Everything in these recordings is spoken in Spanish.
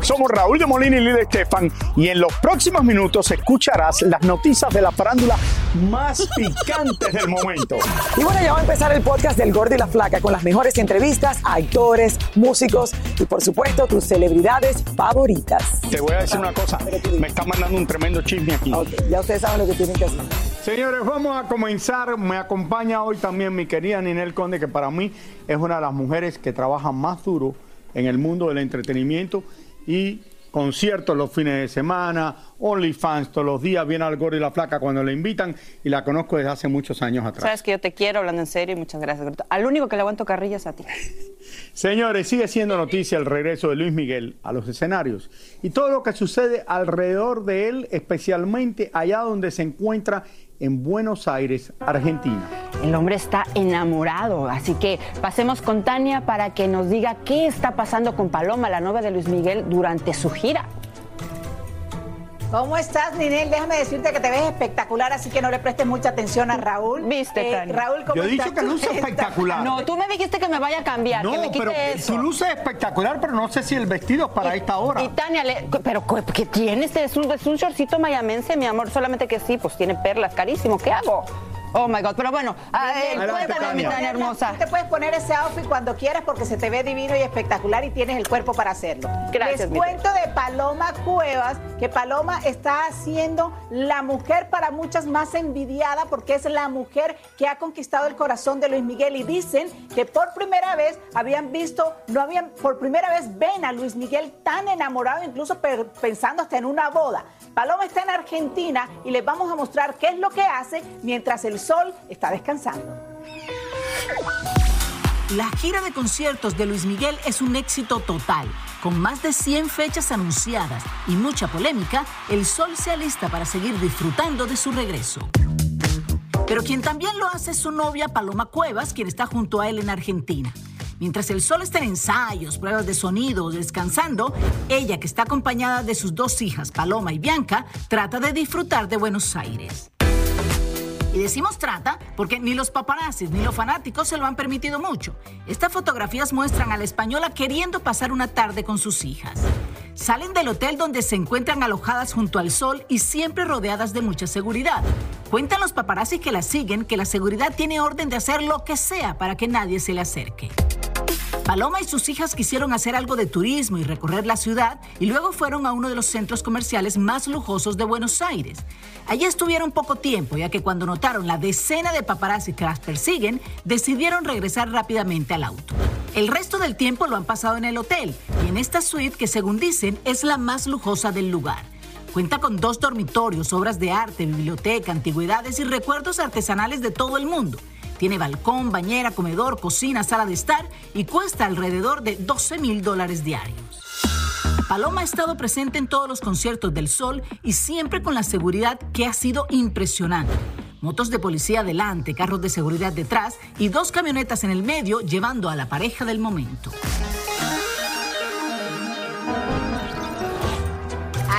Somos Raúl de Molina y Lidia Estefan y en los próximos minutos escucharás las noticias de la farándula más picantes del momento. Y bueno, ya va a empezar el podcast del Gordi y la Flaca con las mejores entrevistas a actores, músicos y por supuesto tus celebridades favoritas. Te voy a decir una cosa, me está mandando un tremendo chisme aquí. Ok, ya ustedes saben lo que tienen que hacer. Señores, vamos a comenzar. Me acompaña hoy también mi querida Ninel Conde, que para mí es una de las mujeres que trabaja más duro en el mundo del entretenimiento y conciertos los fines de semana, OnlyFans todos los días, viene al Gordo y la Flaca cuando le invitan y la conozco desde hace muchos años atrás. Sabes que yo te quiero hablando en serio y muchas gracias. Al único que le aguanto carrillas es a ti. Señores, sigue siendo noticia el regreso de Luis Miguel a los escenarios y todo lo que sucede alrededor de él, especialmente allá donde se encuentra en Buenos Aires, Argentina. El hombre está enamorado, así que pasemos con Tania para que nos diga qué está pasando con Paloma, la novia de Luis Miguel, durante su gira. ¿Cómo estás, Ninel? Déjame decirte que te ves espectacular, así que no le prestes mucha atención a Raúl. Viste, Eh, Tania. Raúl, ¿cómo Yo he dicho que luce espectacular. No, tú me dijiste que me vaya a cambiar, No, que me quite pero eso. su luz es espectacular, pero no sé si el vestido es para esta hora. Y Tania, le- pero ¿qué- ¿qué tienes? Es un, es un shortcito mayamense, mi amor, solamente que sí, pues tiene perlas, carísimo. ¿Qué hago? Oh my God, pero bueno, a ver, Adelante, cuéntame, mi Tania. Tania hermosa. Te puedes poner ese outfit cuando quieras porque se te ve divino y espectacular y tienes el cuerpo para hacerlo. Gracias, Les cuento de Paloma Cuevas, que Paloma está siendo la mujer para muchas más envidiada porque es la mujer que ha conquistado el corazón de Luis Miguel y dicen que por primera vez habían visto, no habían, por primera vez ven a Luis Miguel tan enamorado, incluso pe- pensando hasta en una boda. Paloma está en Argentina y les vamos a mostrar qué es lo que hace mientras el sol está descansando. La gira de conciertos de Luis Miguel es un éxito total. Con más de 100 fechas anunciadas y mucha polémica, el Sol se alista para seguir disfrutando de su regreso. Pero quien también lo hace es su novia Paloma Cuevas, quien está junto a él en Argentina. Mientras el Sol está en ensayos, pruebas de sonido, descansando, ella, que está acompañada de sus dos hijas, Paloma y Bianca, trata de disfrutar de Buenos Aires. Y decimos trata porque ni los paparazzis ni los fanáticos se lo han permitido mucho. Estas fotografías muestran a la española queriendo pasar una tarde con sus hijas. Salen del hotel donde se encuentran alojadas junto al sol y siempre rodeadas de mucha seguridad. Cuentan los paparazzis que la siguen que la seguridad tiene orden de hacer lo que sea para que nadie se le acerque. Paloma y sus hijas quisieron hacer algo de turismo y recorrer la ciudad y luego fueron a uno de los centros comerciales más lujosos de Buenos Aires. Allí estuvieron poco tiempo, ya que cuando notaron la decena de paparazzi que las persiguen, decidieron regresar rápidamente al auto. El resto del tiempo lo han pasado en el hotel y en esta suite que según dicen es la más lujosa del lugar. Cuenta con dos dormitorios, obras de arte, biblioteca, antigüedades y recuerdos artesanales de todo el mundo. Tiene balcón, bañera, comedor, cocina, sala de estar y cuesta alrededor de 12 mil dólares diarios. Paloma ha estado presente en todos los conciertos del Sol y siempre con la seguridad que ha sido impresionante. Motos de policía adelante, carros de seguridad detrás y dos camionetas en el medio llevando a la pareja del momento.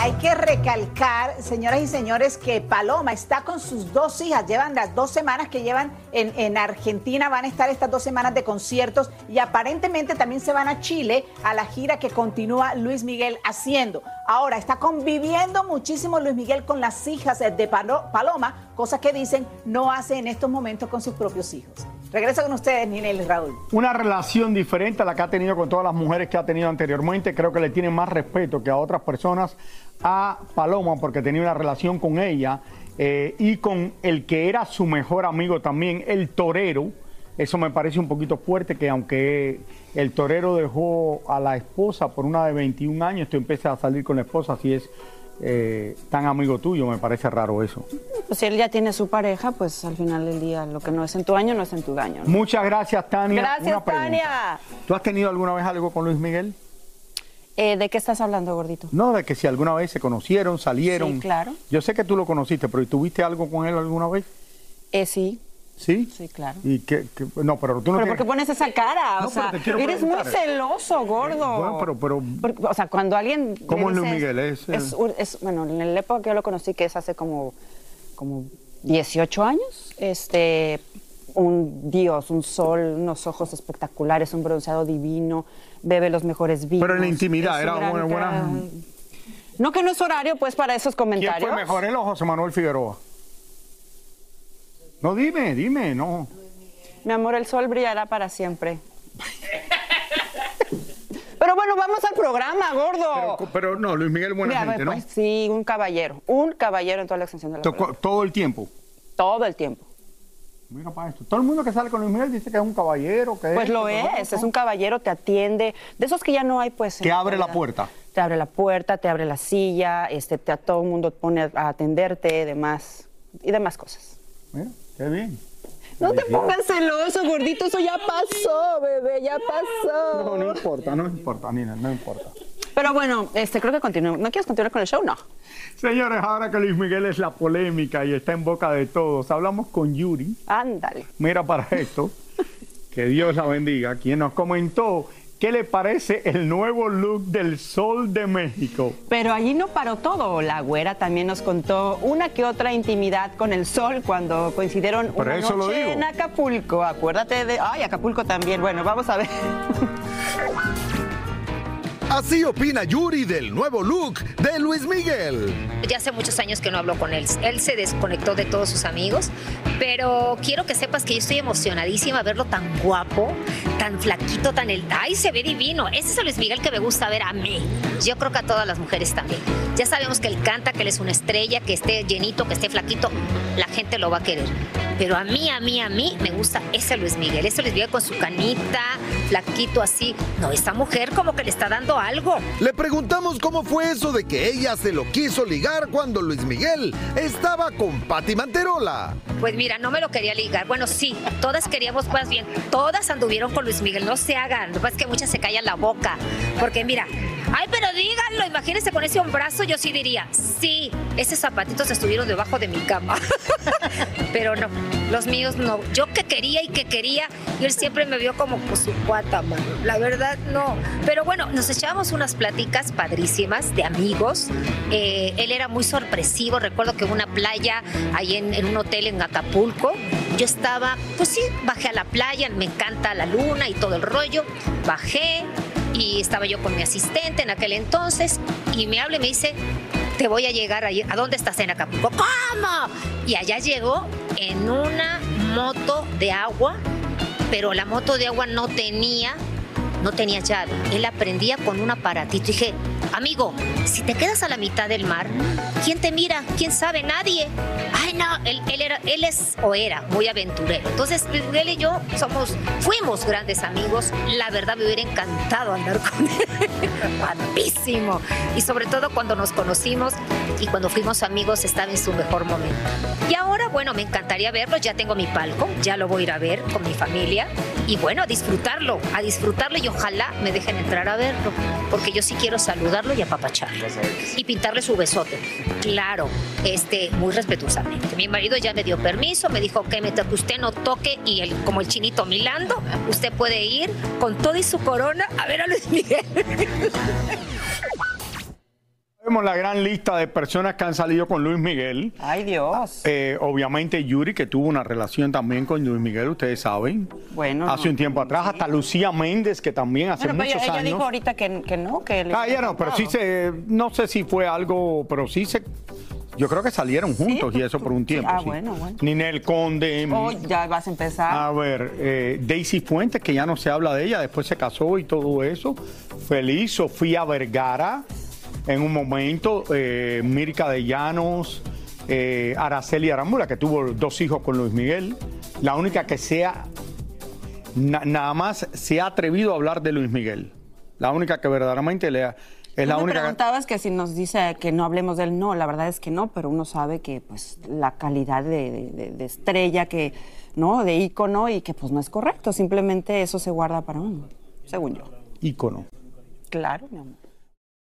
Hay que recalcar, señoras y señores, que Paloma está con sus dos hijas. Llevan las dos semanas que llevan en, en, Argentina, van a estar estas dos semanas de conciertos y aparentemente también se van a Chile a la gira que continúa Luis Miguel haciendo. Ahora, está conviviendo muchísimo Luis Miguel con las hijas de Paloma, cosa que dicen no hace en estos momentos con sus propios hijos. Regreso con ustedes, Ninel Raúl. Una relación diferente a la que ha tenido con todas las mujeres que ha tenido anteriormente. Creo que le tiene más respeto que a otras personas a Paloma porque tenía una relación con ella eh, y con el que era su mejor amigo también, el torero. Eso me parece un poquito fuerte que aunque el torero dejó a la esposa por una de 21 años, tú empiezas a salir con la esposa, así es eh, tan amigo tuyo, me parece raro eso. Pues si él ya tiene su pareja, pues al final del día lo que no es en tu año no es en tu daño. Muchas gracias, Tania. Gracias, Tania. ¿Tú has tenido alguna vez algo con Luis Miguel? Eh, ¿De qué estás hablando, gordito? No, de que si alguna vez se conocieron, salieron. Sí, claro. Yo sé que tú lo conociste, pero ¿tuviste algo con él alguna vez? Eh, sí. ¿Sí? Sí, claro. ¿Y qué, no, pero tú no ¿Pero por qué pones esa cara? o sea, eres muy celoso, gordo. Bueno, pero... pero o sea, cuando alguien... ¿Cómo es Luis Miguel? Es, es, bueno, en la época que yo lo conocí, que es hace como, como 18 años, este, un dios, un sol, unos ojos espectaculares, un bronceado divino, bebe los mejores vinos. Pero en la intimidad, era una buena... No que no es horario, pues, para esos comentarios. ¿Quién fue mejor, él o José Manuel Figueroa? No, dime, dime, no. Mi amor, el sol brillará para siempre. Pero bueno, vamos al programa, gordo. Pero, no, Luis Miguel, buena gente, ¿no? Pues, sí, un caballero. Un caballero en toda la extensión de la Todo, todo el tiempo. Todo el tiempo. Mira para esto. Todo el mundo que sale con Luis Miguel dice que es un caballero. Que pues lo es, es un caballero, te atiende. De esos que ya no hay, pues. Que abre la puerta. Te abre la puerta, te abre la silla, este, te, a todo el mundo pone a atenderte, demás, y demás cosas. Mira. Qué bien. No te pongas celoso, gordito, eso ya pasó, bebé, ya pasó. No, no importa, no importa, Nina, no importa. Pero bueno, este, creo que continúo. ¿No quieres continuar con el show? No. Señores, ahora que Luis Miguel es la polémica y está en boca de todos, hablamos con Yuri. Ándale. Mira para esto, que Dios la bendiga, quien nos comentó ¿Qué le parece el nuevo look del Sol de México? Pero allí no paró todo. La güera también nos contó una que otra intimidad con el sol cuando coincidieron una noche en Acapulco. Acuérdate de... Ay, Acapulco también. Bueno, vamos a ver. Así opina Yuri del nuevo look de Luis Miguel. Ya hace muchos años que no hablo con él. Él se desconectó de todos sus amigos, pero quiero que sepas que yo estoy emocionadísima verlo tan guapo, tan flaquito, tan el... ¡Ay, se ve divino! Ese es el Luis Miguel que me gusta ver a mí. Yo creo que a todas las mujeres también. Ya sabemos que él canta, que él es una estrella, que esté llenito, que esté flaquito. La gente lo va a querer. Pero a mí, a mí, a mí me gusta ese Luis Miguel. Ese Luis Miguel con su canita, flaquito así. No, esta mujer como que le está dando algo. Le preguntamos cómo fue eso de que ella se lo quiso ligar cuando Luis Miguel estaba con Patti Manterola. Pues mira, no me lo quería ligar. Bueno, sí, todas queríamos más bien. Todas anduvieron con Luis Miguel. No se hagan. Lo que pasa es que muchas se callan la boca. Porque mira, ay, pero díganlo. Imagínense con ese hombrazo. Yo sí diría, sí, esos zapatitos estuvieron debajo de mi cama. pero no, los míos no. Yo que quería y que quería. Y él siempre me vio como pues, su cuata, mano. La verdad, no. Pero bueno, nos echábamos unas pláticas padrísimas de amigos. Eh, él era muy sorpresivo. Recuerdo que en una playa, ahí en, en un hotel en Acapulco, yo estaba, pues sí, bajé a la playa, me encanta la luna y todo el rollo. Bajé y estaba yo con mi asistente en aquel entonces y me habla y me dice, te voy a llegar allí. ¿A dónde estás en Acapulco? ¿Cómo? Y allá llegó en una moto de agua, pero la moto de agua no tenía no tenía llave. Él aprendía con un aparatito. Y dije, amigo, si te quedas a la mitad del mar, ¿quién te mira? ¿Quién sabe? Nadie. Ay, no, él, era, él es o era muy aventurero. Entonces, él y yo somos, fuimos grandes amigos. La verdad me hubiera encantado andar con él. Guapísimo. Y sobre todo cuando nos conocimos y cuando fuimos amigos estaba en su mejor momento. Y ahora, bueno, me encantaría verlo. Ya tengo mi palco, ya lo voy a ir a ver con mi familia. Y bueno, a disfrutarlo, a disfrutarlo y ojalá me dejen entrar a verlo, porque yo sí quiero saludarlo y apapacharlo. Y pintarle su besote. Claro, este, muy respetuosamente. Mi marido ya me dio permiso, me dijo que mientras que usted no toque y el, como el chinito milando, usted puede ir con todo y su corona a ver a Luis Miguel. Vemos la gran lista de personas que han salido con Luis Miguel. Ay, Dios. Eh, obviamente Yuri, que tuvo una relación también con Luis Miguel, ustedes saben. Bueno. Hace un tiempo atrás, hasta Lucía Méndez, que también hace Bueno, pero muchos ella, ella años. dijo ahorita que, que no, que le Ah, ya no, pero sí se, no sé si fue algo, pero sí se, yo creo que salieron juntos y eso por un tiempo. Ah, sí. bueno, bueno. Ninel Conde. Oh, ya vas a empezar. A ver, eh, Daisy Fuentes, que ya no se habla de ella, después se casó y todo eso. Feliz, Sofía Vergara, en un momento, eh, Mirka de Llanos, eh, Araceli Arámbula, que tuvo dos hijos con Luis Miguel. La única que sea, na- nada más se ha atrevido a hablar de Luis Miguel. La única que verdaderamente le ha- es Tú la me única preguntabas que si nos dice que no hablemos de él, no, la verdad es que no, pero uno sabe que pues la calidad de- de estrella, que, ¿no? De ícono y que pues no es correcto, simplemente eso se guarda para uno, según yo. ícono. Claro, mi amor.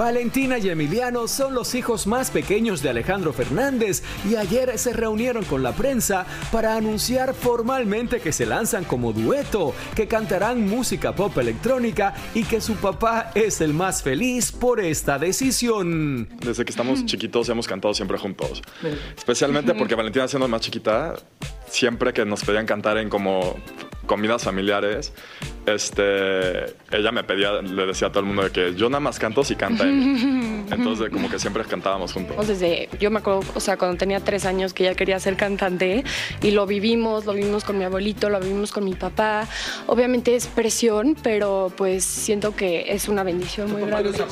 Valentina y Emiliano son los hijos más pequeños de Alejandro Fernández y ayer se reunieron con la prensa para anunciar formalmente que se lanzan como dueto, que cantarán música pop electrónica y que su papá es el más feliz por esta decisión. Desde que estamos chiquitos hemos cantado siempre juntos. Especialmente porque Valentina siendo más chiquita, siempre que nos pedían cantar en como comidas familiares, este, ella me pedía, le decía a todo el mundo de que yo nada más canto si canta él. Entonces como que siempre cantábamos juntos. O Desde, yo me acuerdo, o sea, cuando tenía tres años que ya quería ser cantante y lo vivimos, lo vivimos con mi abuelito, lo vivimos con mi papá. Obviamente es presión, pero pues siento que es una bendición muy grande.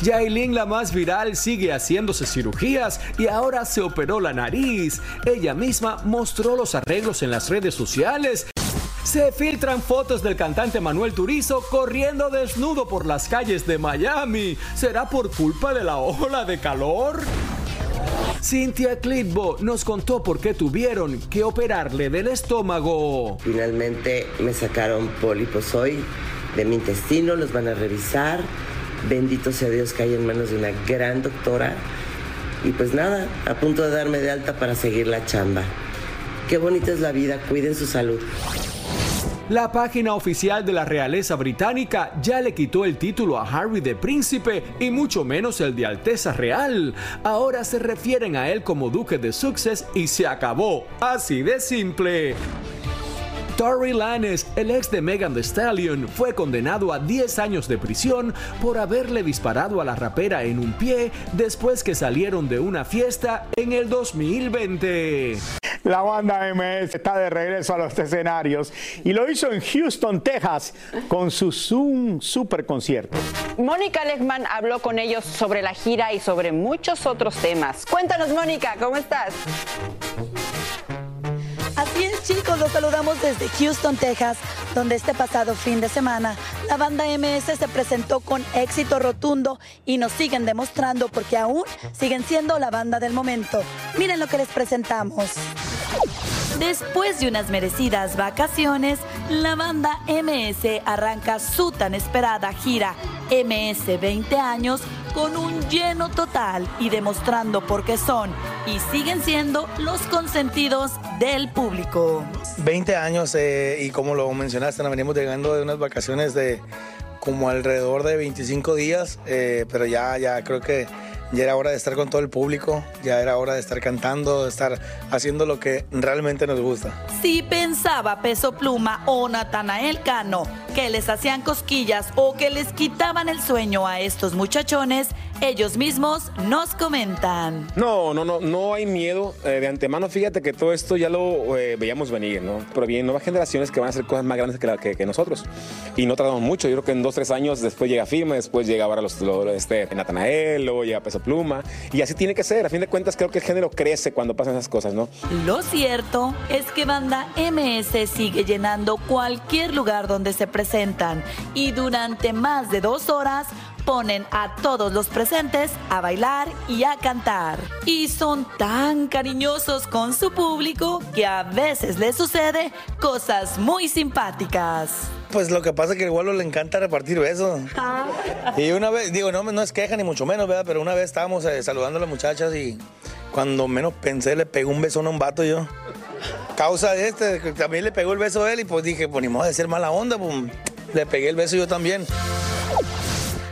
Yailin, la más viral, sigue haciéndose cirugías y ahora se operó la nariz. Ella misma mostró los arreglos en las redes sociales. Se filtran fotos del cantante Manuel Turizo corriendo desnudo por las calles de Miami. ¿Será por culpa de la ola de calor? Cynthia Clitbo nos contó por qué tuvieron que operarle del estómago. Finalmente me sacaron pólipos hoy de mi intestino, los van a revisar. Bendito sea Dios que hay en manos de una gran doctora. Y pues nada, a punto de darme de alta para seguir la chamba. Qué bonita es la vida, cuiden su salud. La página oficial de la realeza británica ya le quitó el título a Harry de príncipe y mucho menos el de Alteza Real. Ahora se refieren a él como duque de Sussex y se acabó. Así de simple. Tory Lanez, el ex de Megan Thee Stallion, fue condenado a 10 años de prisión por haberle disparado a la rapera en un pie después que salieron de una fiesta en el 2020. La banda MS está de regreso a los escenarios y lo hizo en Houston, Texas, con su Zoom super concierto. Mónica Lechman habló con ellos sobre la gira y sobre muchos otros temas. Cuéntanos, Mónica, ¿cómo estás? Chicos, los saludamos desde Houston, Texas, donde este pasado fin de semana la banda MS se presentó con éxito rotundo y nos siguen demostrando porque aún siguen siendo la banda del momento. Miren lo que les presentamos. Después de unas merecidas vacaciones, la banda MS arranca su tan esperada gira MS 20 años con un lleno total y demostrando por qué son y siguen siendo los consentidos del público. 20 años eh, y como lo mencionaste, nos venimos llegando de unas vacaciones de como alrededor de 25 días, eh, pero ya, ya creo que ya era hora de estar con todo el público, ya era hora de estar cantando, de estar haciendo lo que realmente nos gusta. Si pensaba Peso Pluma o Natanael Cano que les hacían cosquillas o que les quitaban el sueño a estos muchachones, ellos mismos nos comentan. No, no, no, no hay miedo. Eh, de antemano, fíjate que todo esto ya lo eh, veíamos venir, ¿no? Pero bien, nuevas generaciones que van a hacer cosas más grandes que, la- que- que nosotros. Y no tardamos mucho. Yo creo que en dos, tres años después llega Firme, después llega ahora los, los- este, Natanael, luego llega Peso Pluma. Y así tiene que ser. A fin de cuentas, creo que el género crece cuando pasan esas cosas, ¿no? Lo cierto es que Banda MS sigue llenando cualquier lugar donde se y durante más de dos horas ponen a todos los presentes a bailar y a cantar. Y son tan cariñosos con su público que a veces les sucede cosas muy simpáticas. Pues lo que pasa es que al Gualo le encanta repartir besos. Y una vez, digo, no, no es queja ni mucho menos, ¿verdad? Pero una vez estábamos eh, saludando a las muchachas y cuando menos pensé le pegó un beso a un vato yo. Causa de este, que también le pegó el beso a él y pues dije, pues ni modo de ser mala onda, pues le pegué el beso yo también.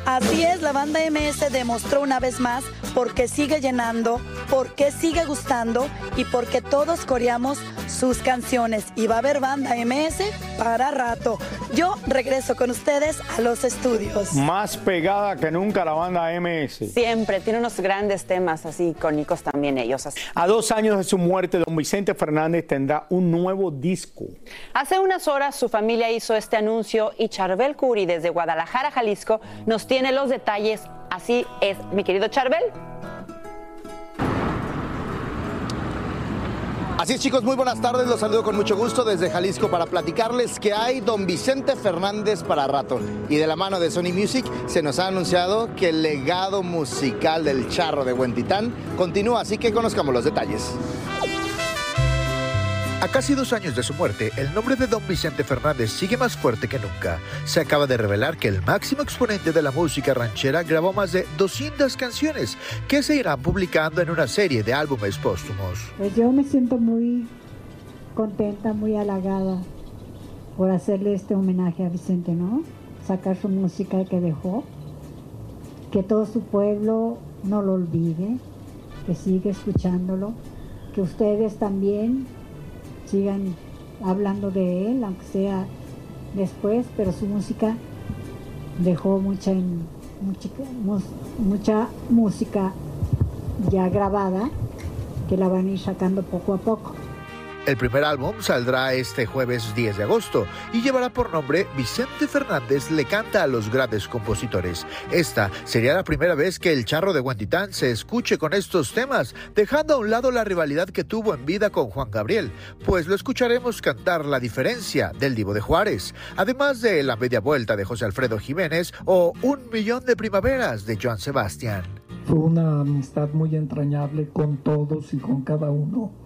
Así es, la banda MS demostró una vez más por qué sigue llenando, por qué sigue gustando y por qué todos coreamos sus canciones. Y va a haber banda MS para rato. Yo regreso con ustedes a los estudios. Más pegada que nunca la banda MS. Siempre, tiene unos grandes temas así icónicos también ellos. A dos años de su muerte, don Vicente Fernández tendrá un nuevo disco. Hace unas horas su familia hizo este anuncio y Charbel Curi desde Guadalajara, Jalisco, nos tiene tiene los detalles. Así es, mi querido Charbel. Así es chicos, muy buenas tardes, los saludo con mucho gusto desde Jalisco para platicarles que hay don Vicente Fernández para rato. Y de la mano de Sony Music se nos ha anunciado que el legado musical del charro de Huentitán continúa, así que conozcamos los detalles. A casi dos años de su muerte, el nombre de don Vicente Fernández sigue más fuerte que nunca. Se acaba de revelar que el máximo exponente de la música ranchera grabó más de 200 canciones que se irán publicando en una serie de álbumes póstumos. Pues yo me siento muy contenta, muy halagada por hacerle este homenaje a Vicente, ¿no? Sacar su música que dejó, que todo su pueblo no lo olvide, que siga escuchándolo, que ustedes también sigan hablando de él, aunque sea después, pero su música dejó mucha, mucha, mucha música ya grabada que la van a ir sacando poco a poco. El primer álbum saldrá este jueves 10 de agosto y llevará por nombre Vicente Fernández le canta a los grandes compositores. Esta sería la primera vez que el charro de Guantitán se escuche con estos temas, dejando a un lado la rivalidad que tuvo en vida con Juan Gabriel, pues lo escucharemos cantar La diferencia del Divo de Juárez, además de La media vuelta de José Alfredo Jiménez o Un millón de primaveras de Joan Sebastián. Fue una amistad muy entrañable con todos y con cada uno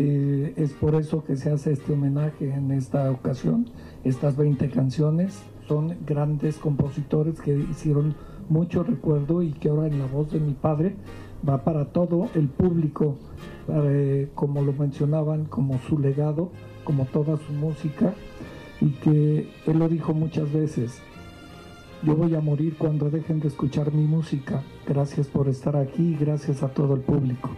eh, es por eso que se hace este homenaje en esta ocasión. Estas 20 canciones son grandes compositores que hicieron mucho recuerdo y que ahora en la voz de mi padre va para todo el público, eh, como lo mencionaban, como su legado, como toda su música, y que él lo dijo muchas veces, yo voy a morir cuando dejen de escuchar mi música. Gracias por estar aquí y gracias a todo el público.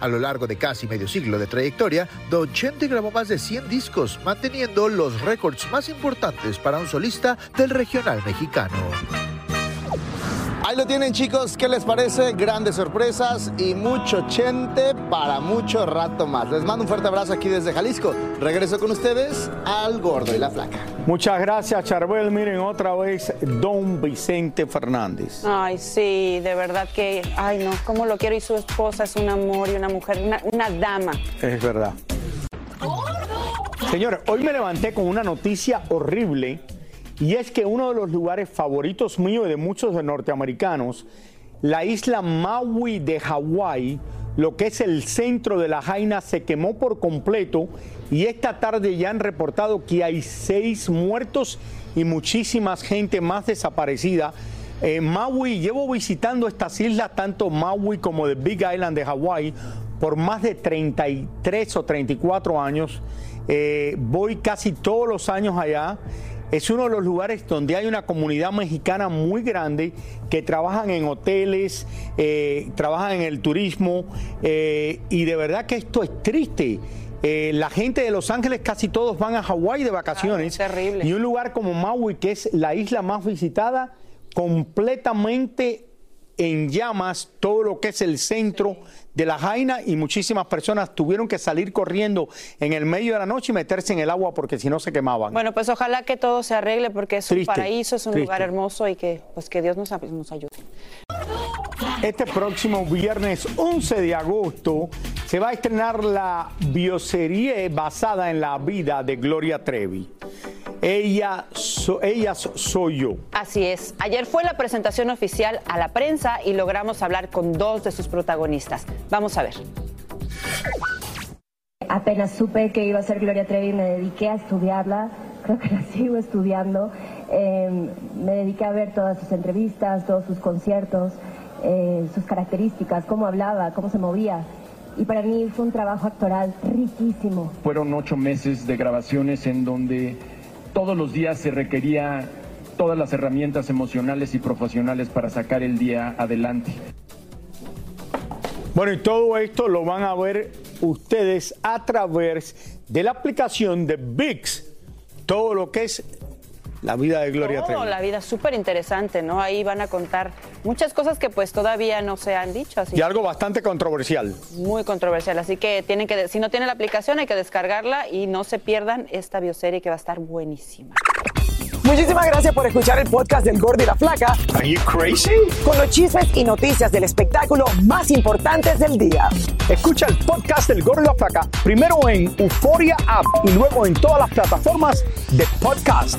A lo largo de casi medio siglo de trayectoria, Don Chente grabó más de 100 discos, manteniendo los récords más importantes para un solista del regional mexicano. Ahí lo tienen chicos, ¿qué les parece? Grandes sorpresas y mucho chente para mucho rato más. Les mando un fuerte abrazo aquí desde Jalisco. Regreso con ustedes al Gordo y la Flaca. Muchas gracias Charbel. Miren otra vez Don Vicente Fernández. Ay, sí, de verdad que, ay no, cómo lo quiero y su esposa es un amor y una mujer, una, una dama. Es verdad. Señores, hoy me levanté con una noticia horrible y es que uno de los lugares favoritos míos y de muchos de norteamericanos, la isla Maui de Hawái, lo que es el centro de la Jaina, se quemó por completo y esta tarde ya han reportado que hay seis muertos y muchísima gente más desaparecida. Eh, Maui, llevo visitando estas islas, tanto Maui como de Big Island de Hawái, por más de 33 o 34 años. Eh, voy casi todos los años allá es uno de los lugares donde hay una comunidad mexicana muy grande que trabajan en hoteles, eh, trabajan en el turismo eh, y de verdad que esto es triste. Eh, la gente de Los Ángeles casi todos van a Hawái de vacaciones. terrible. Y un lugar como Maui, que es la isla más visitada, completamente en llamas todo lo que es el centro de la Jaina y muchísimas personas tuvieron que salir corriendo en el medio de la noche y meterse en el agua porque si no se quemaban. Bueno, pues ojalá que todo se arregle porque es un paraíso, es un lugar hermoso y que pues que Dios nos, nos ayude. Este próximo viernes 11 de agosto se va a estrenar la bioserie basada en la vida de Gloria Trevi. Ella so- ellas soy yo. Así es. Ayer fue la presentación oficial a la prensa y logramos hablar con dos de sus protagonistas. Vamos a ver. Apenas supe que iba a ser Gloria Trevi, me dediqué a estudiarla, creo que la sigo estudiando. Eh, me dediqué a ver todas sus entrevistas, todos sus conciertos, eh, sus características, cómo hablaba, cómo se movía. Y para mí fue un trabajo actoral riquísimo. Fueron ocho meses de grabaciones en donde todos los días se requería todas las herramientas emocionales y profesionales para sacar el día adelante. Bueno, y todo esto lo van a ver ustedes a través de la aplicación de VIX. Todo lo que es la vida de Gloria Todo, Trevi. la vida súper interesante, ¿no? Ahí van a contar muchas cosas que pues todavía no se han dicho, así Y algo bastante controversial. muy controversial. Así que tienen que, si no tienen la aplicación, hay que descargarla y no se pierdan esta bioserie que va a estar buenísima. Muchísimas gracias por escuchar el podcast del Gordo y la Flaca. Are you crazy? Con los chismes y noticias del espectáculo más importantes del día. Escucha el podcast del Gordo y la Flaca primero en Euforia App y luego en todas las plataformas de podcast.